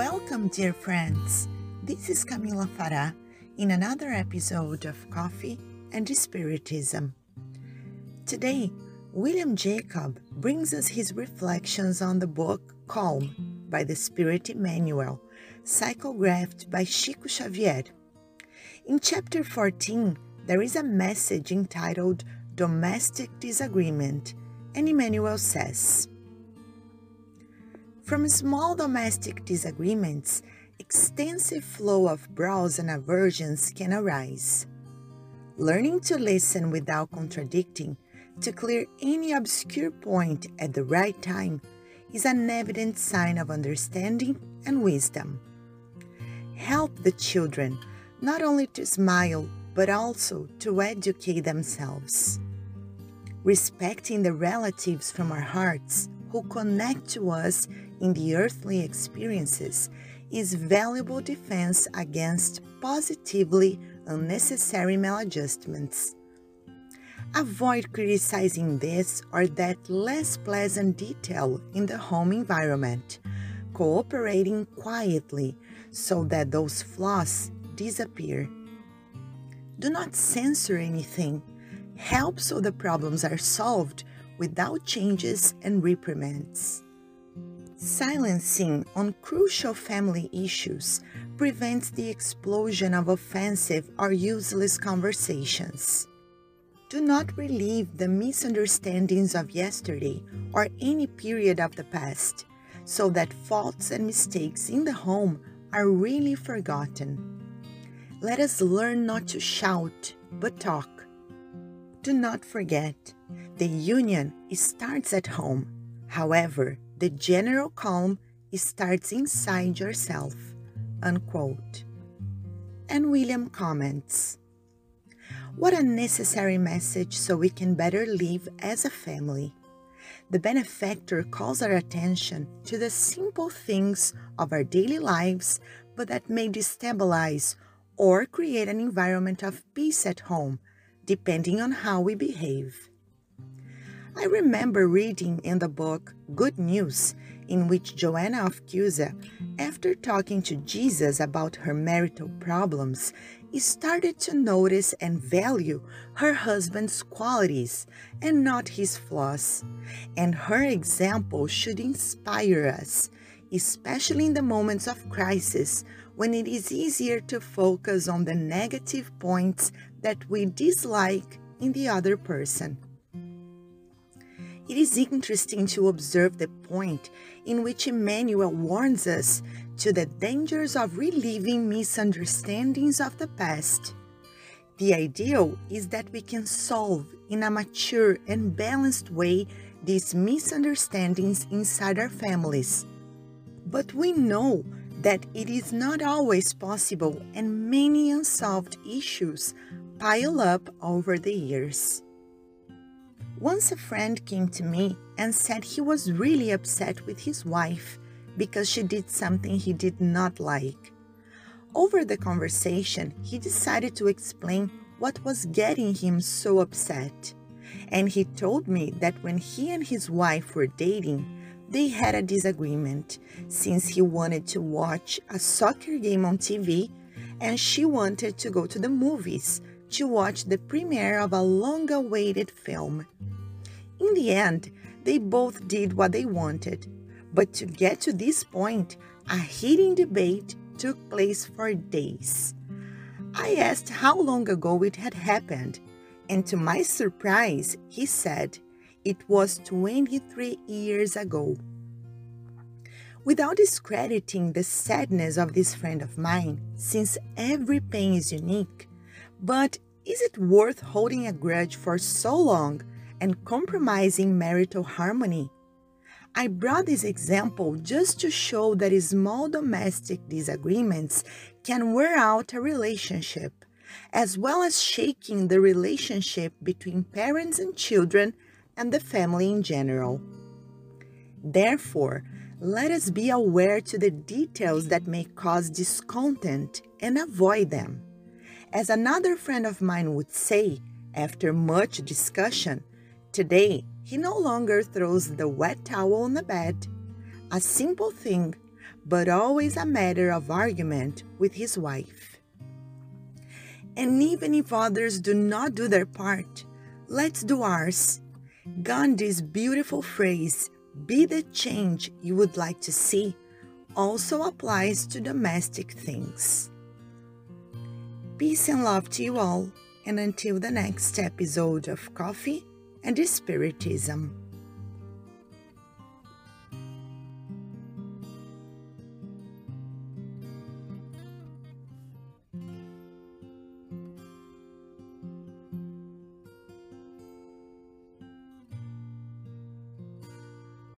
Welcome, dear friends. This is Camila Farah in another episode of Coffee and Spiritism. Today, William Jacob brings us his reflections on the book Calm by the Spirit Emmanuel, psychographed by Chico Xavier. In chapter 14, there is a message entitled Domestic Disagreement, and Emmanuel says, from small domestic disagreements, extensive flow of brows and aversions can arise. Learning to listen without contradicting, to clear any obscure point at the right time, is an evident sign of understanding and wisdom. Help the children not only to smile, but also to educate themselves. Respecting the relatives from our hearts who connect to us in the earthly experiences is valuable defense against positively unnecessary maladjustments. Avoid criticizing this or that less pleasant detail in the home environment, cooperating quietly so that those flaws disappear. Do not censor anything. Help so the problems are solved without changes and reprimands. Silencing on crucial family issues prevents the explosion of offensive or useless conversations. Do not relieve the misunderstandings of yesterday or any period of the past, so that faults and mistakes in the home are really forgotten. Let us learn not to shout, but talk. Do not forget, the union starts at home. However, the general calm starts inside yourself. Unquote. And William comments What a necessary message so we can better live as a family. The benefactor calls our attention to the simple things of our daily lives, but that may destabilize or create an environment of peace at home, depending on how we behave. I remember reading in the book Good News, in which Joanna of Cusa, after talking to Jesus about her marital problems, started to notice and value her husband's qualities and not his flaws. And her example should inspire us, especially in the moments of crisis when it is easier to focus on the negative points that we dislike in the other person. It is interesting to observe the point in which Emmanuel warns us to the dangers of reliving misunderstandings of the past. The ideal is that we can solve in a mature and balanced way these misunderstandings inside our families. But we know that it is not always possible and many unsolved issues pile up over the years. Once a friend came to me and said he was really upset with his wife because she did something he did not like. Over the conversation, he decided to explain what was getting him so upset. And he told me that when he and his wife were dating, they had a disagreement since he wanted to watch a soccer game on TV and she wanted to go to the movies to watch the premiere of a long awaited film. In the end, they both did what they wanted, but to get to this point, a heated debate took place for days. I asked how long ago it had happened, and to my surprise, he said it was 23 years ago. Without discrediting the sadness of this friend of mine, since every pain is unique, but is it worth holding a grudge for so long and compromising marital harmony? I brought this example just to show that small domestic disagreements can wear out a relationship, as well as shaking the relationship between parents and children and the family in general. Therefore, let us be aware to the details that may cause discontent and avoid them. As another friend of mine would say, after much discussion, today he no longer throws the wet towel on the bed. A simple thing, but always a matter of argument with his wife. And even if others do not do their part, let's do ours. Gandhi's beautiful phrase, be the change you would like to see, also applies to domestic things. Peace and love to you all, and until the next episode of Coffee and Spiritism.